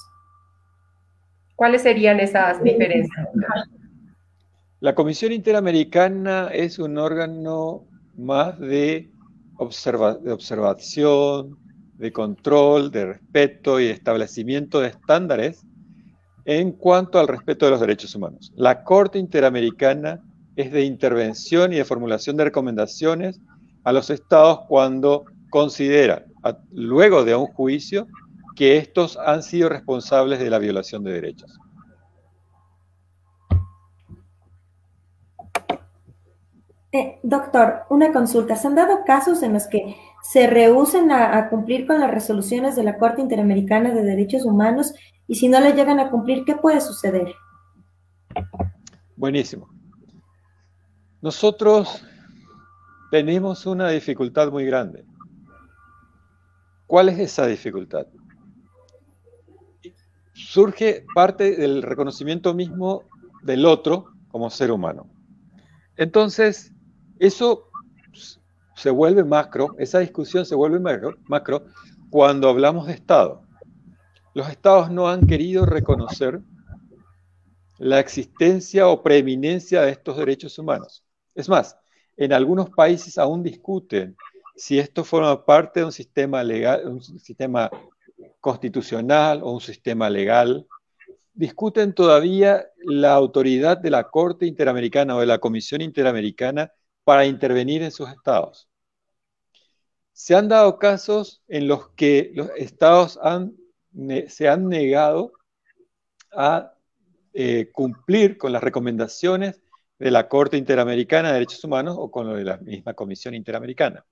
¿Cuáles serían esas diferencias? La Comisión Interamericana es un órgano más de, de observación, de control, de respeto y establecimiento de estándares en cuanto al respeto de los derechos humanos. La Corte Interamericana es de intervención y de formulación de recomendaciones a los estados cuando considera, luego de un juicio, que estos han sido responsables de la violación de derechos. Eh, doctor, una consulta. ¿Se han dado casos en los que se rehúsen a, cumplir con las resoluciones de la Corte Interamericana de Derechos Humanos y si no le llegan a cumplir, ¿qué puede suceder? Buenísimo. Nosotros tenemos una dificultad muy grande. ¿Cuál es esa dificultad? Surge parte del reconocimiento mismo del otro como ser humano. Entonces, eso se vuelve macro, esa discusión se vuelve macro, macro cuando hablamos de Estado. Los Estados no han querido reconocer la existencia o preeminencia de estos derechos humanos. Es más, en algunos países aún discuten si esto forma parte de un sistema legal, un sistema constitucional o un sistema legal. Discuten todavía la autoridad de la Corte Interamericana o de la Comisión Interamericana para intervenir en sus estados. se han dado casos en los que los estados se han negado a eh, cumplir con las recomendaciones de la Corte Interamericana de Derechos Humanos o con lo de la misma Comisión Interamericana.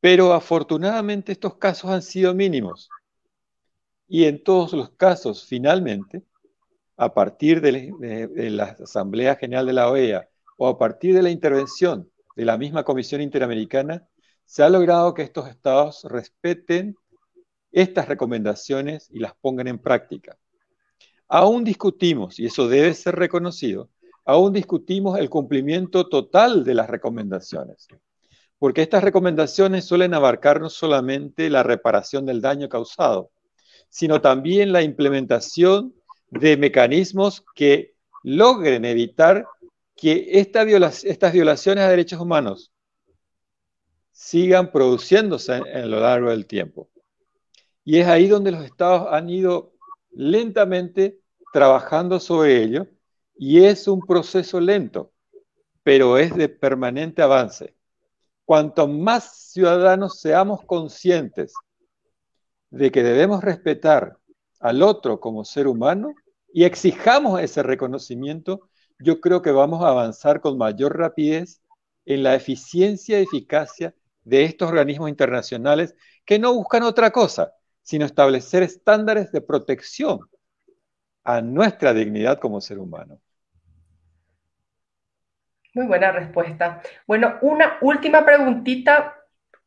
Pero afortunadamente estos casos han sido mínimos. Y en todos los casos, finalmente, a partir de, la Asamblea General de la OEA o a partir de la intervención de la misma Comisión Interamericana, se ha logrado que estos estados respeten estas recomendaciones y las pongan en práctica. Aún discutimos, y eso debe ser reconocido, aún discutimos el cumplimiento total de las recomendaciones, porque estas recomendaciones suelen abarcar no solamente la reparación del daño causado, sino también la implementación de mecanismos que logren evitar que estas violaciones a derechos humanos sigan produciéndose a lo largo del tiempo. Y es ahí donde los estados han ido lentamente trabajando sobre ello y es un proceso lento, pero es de permanente avance. Cuanto más ciudadanos seamos conscientes de que debemos respetar al otro como ser humano y exijamos ese reconocimiento, yo creo que vamos a avanzar con mayor rapidez en la eficiencia y eficacia de estos organismos internacionales que no buscan otra cosa, sino establecer estándares de protección a nuestra dignidad como ser humano. Muy buena respuesta. Bueno, una última preguntita,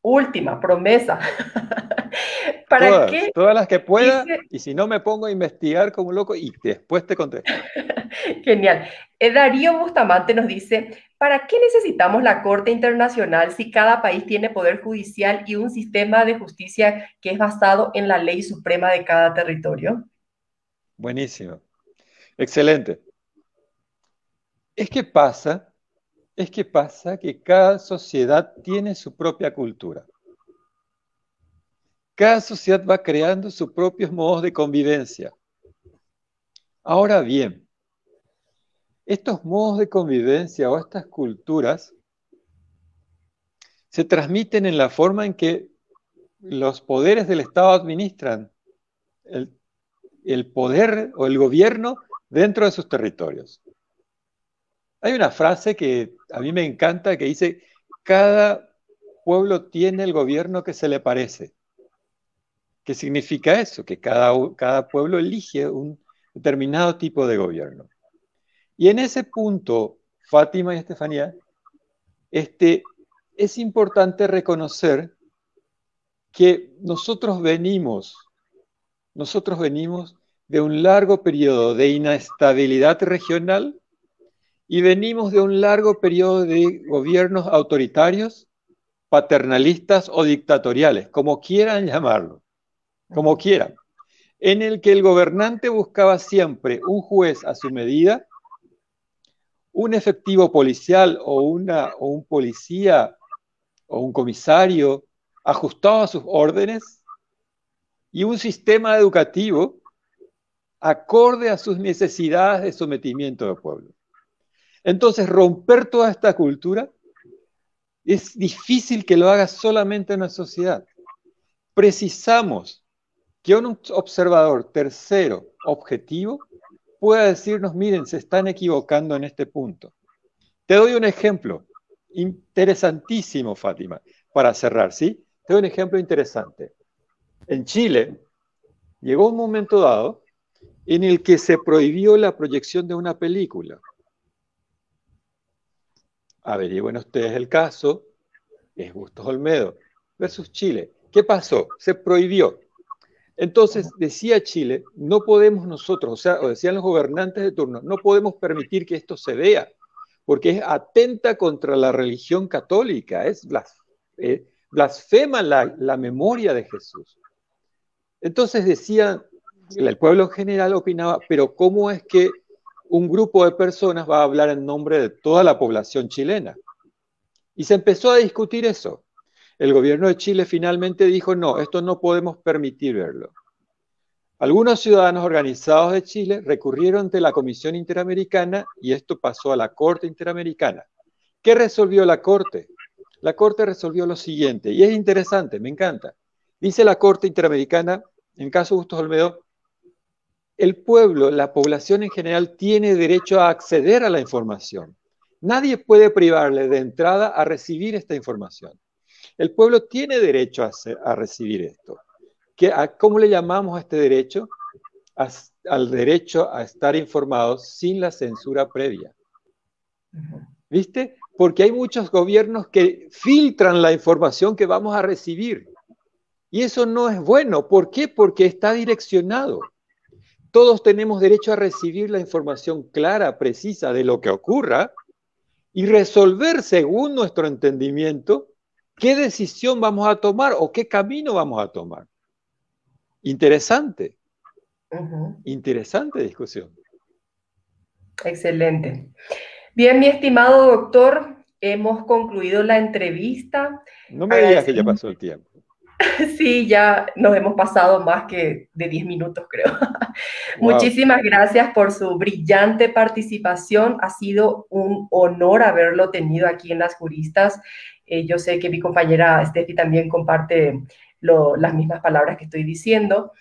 última promesa. [laughs] ¿Para todas, qué? Todas las que pueda, y si no me pongo a investigar como un loco y después te contesto. [laughs] Genial. Eh, Darío Bustamante nos dice, ¿para qué necesitamos la Corte Internacional si cada país tiene poder judicial y un sistema de justicia que es basado en la ley suprema de cada territorio? Buenísimo. Excelente. Es que pasa es que pasa que cada sociedad tiene su propia cultura. Cada sociedad va creando sus propios modos de convivencia. Ahora bien, estos modos de convivencia o estas culturas se transmiten en la forma en que los poderes del Estado administran el, el poder o el gobierno dentro de sus territorios. Hay una frase que a mí me encanta que dice, cada pueblo tiene el gobierno que se le parece. ¿Qué significa eso? Que cada, cada pueblo elige un determinado tipo de gobierno. Y en ese punto, Fátima y Estefanía, este, es importante reconocer que nosotros venimos, nosotros venimos de un largo periodo de inestabilidad regional y venimos de un largo periodo de gobiernos autoritarios, paternalistas o dictatoriales, como quieran llamarlo, como quieran, en el que el gobernante buscaba siempre un juez a su medida, un efectivo policial o, una, o un policía o un comisario ajustado a sus órdenes y un sistema educativo acorde a sus necesidades de sometimiento del pueblo. Entonces, romper toda esta cultura es difícil que lo haga solamente una sociedad. Precisamos que un observador tercero objetivo pueda decirnos, miren, se están equivocando en este punto. Te doy un ejemplo interesantísimo, Fátima, para cerrar, ¿sí? Te doy un ejemplo interesante. En Chile llegó un momento dado en el que se prohibió la proyección de una película averigüen ustedes el caso, es Bustos Olmedo versus Chile. ¿Qué pasó? Se prohibió. Entonces decía Chile, no podemos nosotros, o sea, o decían los gobernantes de turno, no podemos permitir que esto se vea, porque es atenta contra la religión católica, es eh, blasfema la, la memoria de Jesús. Entonces decía, el pueblo en general opinaba, pero ¿cómo es que un grupo de personas va a hablar en nombre de toda la población chilena. Y se empezó a discutir eso. El gobierno de Chile finalmente dijo, no, esto no podemos permitir verlo. Algunos ciudadanos organizados de Chile recurrieron ante la Comisión Interamericana y esto pasó a la Corte Interamericana. ¿Qué resolvió la Corte? la Corte resolvió lo siguiente, y es interesante, me encanta. Dice la Corte Interamericana, en caso Bustos Olmedo, el pueblo, la población en general, tiene derecho a acceder a la información. Nadie puede privarle de entrada a recibir esta información. El pueblo tiene derecho a, recibir esto. ¿Cómo le llamamos a este derecho? al derecho a estar informados sin la censura previa. ¿Viste? Porque hay muchos gobiernos que filtran la información que vamos a recibir. Y eso no es bueno. ¿Por qué? Porque está direccionado. Todos tenemos derecho a recibir la información clara, precisa de lo que ocurra y resolver según nuestro entendimiento qué decisión vamos a tomar o qué camino vamos a tomar. Interesante. Interesante discusión. Excelente. Bien, mi estimado doctor, hemos concluido la entrevista. No me digas que ya pasó el tiempo. [laughs] Sí, ya nos hemos pasado más que de 10 minutos, creo. Muchísimas gracias por su brillante participación. Ha sido un honor haberlo tenido aquí en Las Juristas. Eh, yo sé que mi compañera Steffi también comparte las mismas palabras que estoy diciendo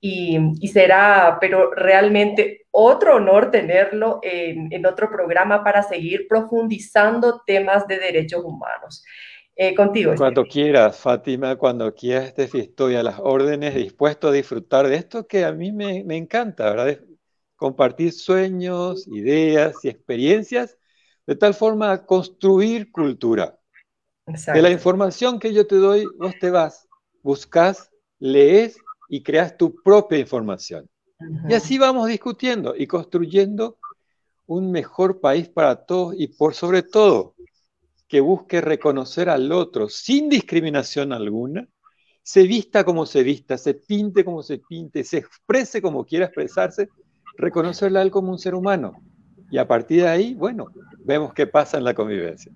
y, será, pero realmente otro honor tenerlo en, otro programa para seguir profundizando temas de derechos humanos. Eh, contigo. Cuando quieras, Fátima, cuando quieras, estoy a las órdenes, dispuesto a disfrutar de esto que a mí me, me encanta, ¿verdad? compartir sueños, ideas y experiencias, de tal forma construir cultura. De la información que yo te doy, vos te vas, buscas, lees y creas tu propia información. Y así vamos discutiendo y construyendo un mejor país para todos y por sobre todo que busque reconocer al otro sin discriminación alguna, se vista como se vista, se pinte como se pinte, se exprese como quiera expresarse, reconocerle a él como un ser humano. Y a partir de ahí, bueno, vemos qué pasa en la convivencia.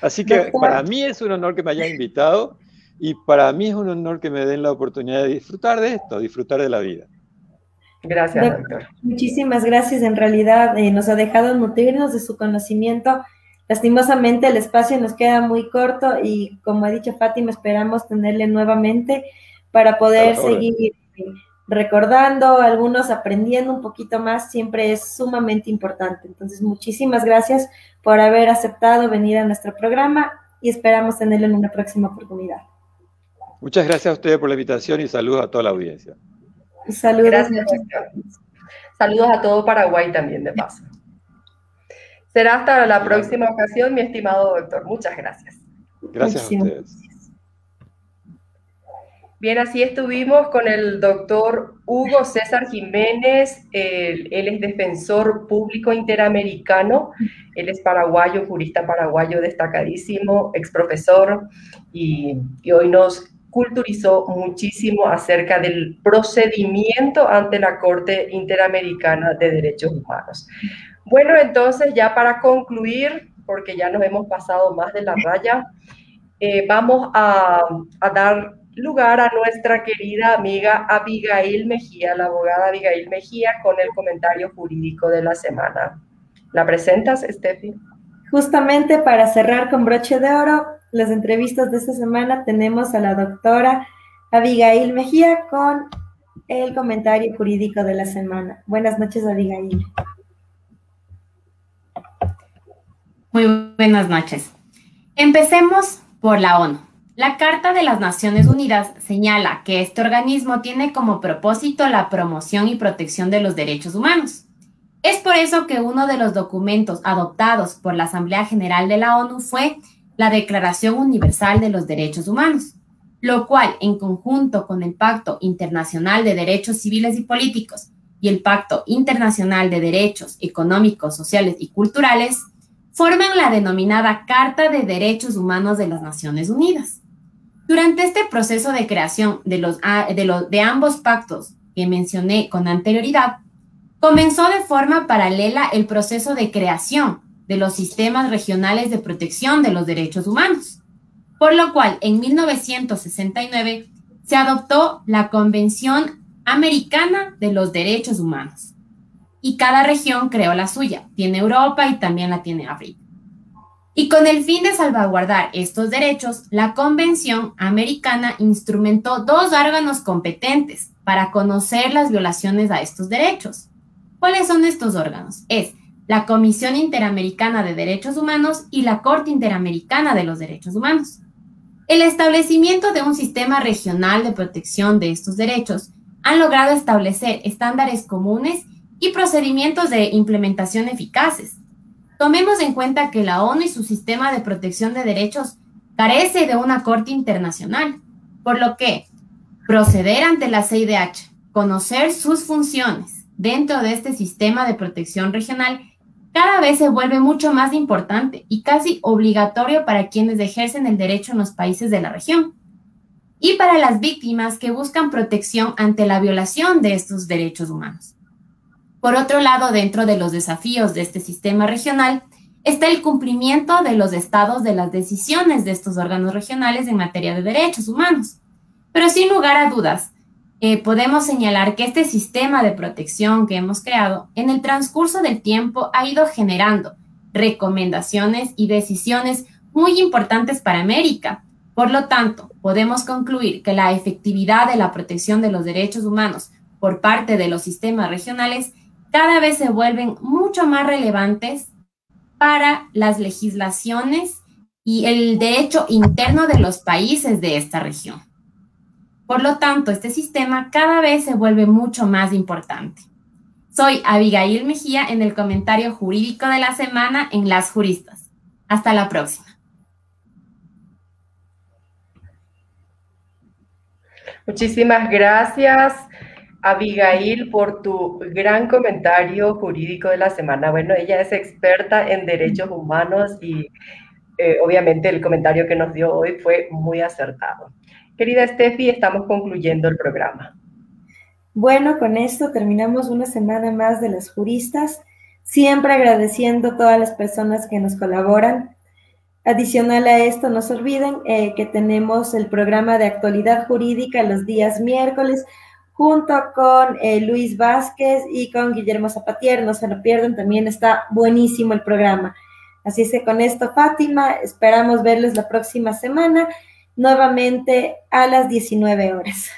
Así que para mí es un honor que me hayan invitado y para mí es un honor que me den la oportunidad de disfrutar de esto, disfrutar de la vida. Gracias, doctor. Muchísimas gracias. En realidad eh, nos ha dejado nutrirnos de su conocimiento. Lastimosamente el espacio nos queda muy corto y como ha dicho Fátima, esperamos tenerle nuevamente para poder seguir recordando, algunos aprendiendo un poquito más, siempre es sumamente importante. Entonces, muchísimas gracias por haber aceptado venir a nuestro programa y esperamos tenerlo en una próxima oportunidad. Muchas gracias a ustedes por la invitación y saludos a toda la audiencia. Saludos. Gracias, Saludos a todo Paraguay también, de paso. Será hasta la próxima ocasión, mi estimado doctor. Muchas gracias. Gracias a ustedes. Bien, así estuvimos con el doctor Hugo César Jiménez. Él, es defensor público interamericano. Él es paraguayo, jurista paraguayo destacadísimo, ex profesor, y, y hoy nos culturizó muchísimo acerca del procedimiento ante la Corte Interamericana de Derechos Humanos. Bueno, entonces ya para concluir, porque ya nos hemos pasado más de la raya, eh, vamos a, dar lugar a nuestra querida amiga Abigail Mejía, la abogada Abigail Mejía, con el comentario jurídico de la semana. ¿La presentas, Steffi? Justamente para cerrar con broche de oro, las entrevistas de esta semana tenemos a la doctora Abigail Mejía con el comentario jurídico de la semana. Buenas noches, Abigail. Muy buenas noches. Empecemos por la ONU. La Carta de las Naciones Unidas señala que este organismo tiene como propósito la promoción y protección de los derechos humanos. Es por eso que uno de los documentos adoptados por la Asamblea General de la ONU fue la Declaración Universal de los Derechos Humanos, lo cual, en conjunto con el Pacto Internacional de Derechos Civiles y Políticos y el Pacto Internacional de Derechos Económicos, Sociales y Culturales, forman la denominada Carta de Derechos Humanos de las Naciones Unidas. Durante este proceso de creación de, los, de, los, de ambos pactos que mencioné con anterioridad, comenzó de forma paralela el proceso de creación de los sistemas regionales de protección de los derechos humanos, por lo cual en 1969 se adoptó la Convención Americana de los Derechos Humanos y cada región creó la suya. Tiene Europa y también la tiene África. Y con el fin de salvaguardar estos derechos, la Convención Americana instrumentó dos órganos competentes para conocer las violaciones a estos derechos. ¿Cuáles son estos órganos? Es la Comisión Interamericana de Derechos Humanos y la Corte Interamericana de los Derechos Humanos. El establecimiento de un sistema regional de protección de estos derechos han logrado establecer estándares comunes y procedimientos de implementación eficaces. Tomemos en cuenta que la ONU y su sistema de protección de derechos carece de una corte internacional, por lo que proceder ante la CIDH, conocer sus funciones dentro de este sistema de protección regional cada vez se vuelve mucho más importante y casi obligatorio para quienes ejercen el derecho en los países de la región y para las víctimas que buscan protección ante la violación de estos derechos humanos. Por otro lado, dentro de los desafíos de este sistema regional está el cumplimiento de los estados de las decisiones de estos órganos regionales en materia de derechos humanos. Pero sin lugar a dudas, eh, podemos señalar que este sistema de protección que hemos creado en el transcurso del tiempo ha ido generando recomendaciones y decisiones muy importantes para América. Por lo tanto, podemos concluir que la efectividad de la protección de los derechos humanos por parte de los sistemas regionales cada vez se vuelven mucho más relevantes para las legislaciones y el derecho interno de los países de esta región. Por lo tanto, este sistema cada vez se vuelve mucho más importante. Soy Abigail Mejía en el comentario jurídico de la semana en Las Juristas. Hasta la próxima. Muchísimas gracias, Abigail, por tu gran comentario jurídico de la semana. Bueno, ella es experta en derechos humanos y eh, obviamente el comentario que nos dio hoy fue muy acertado. Querida Steffi, estamos concluyendo el programa. Bueno, con esto terminamos una semana más de las juristas, siempre agradeciendo a todas las personas que nos colaboran. Adicional a esto, no se olviden eh, que tenemos el programa de actualidad jurídica los días miércoles junto con eh, Luis Vázquez y con Guillermo Zapatier. No se lo pierdan, también está buenísimo el programa. Así es que con esto, Fátima, esperamos verles la próxima semana nuevamente a las 19 horas.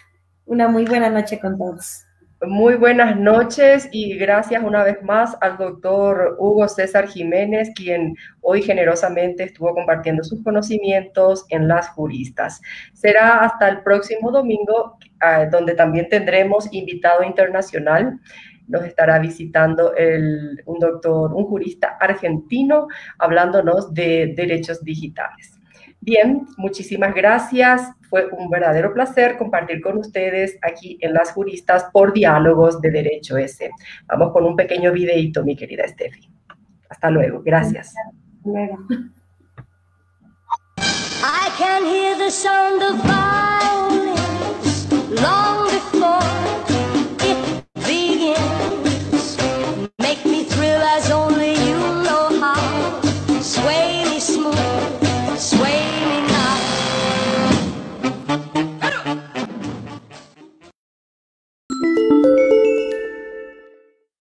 Una muy buena noche con todos. Muy buenas noches y gracias una vez más al doctor Hugo César Jiménez, quien hoy generosamente estuvo compartiendo sus conocimientos en las juristas. Será hasta el próximo domingo, ah, donde también tendremos invitado internacional. Nos estará visitando un doctor, un jurista argentino, hablándonos de derechos digitales. Bien, muchísimas gracias. Fue un verdadero placer compartir con ustedes aquí en Las Juristas por Diálogos de Derecho S. Vamos con un pequeño videito, mi querida Estefi. Hasta luego. Gracias.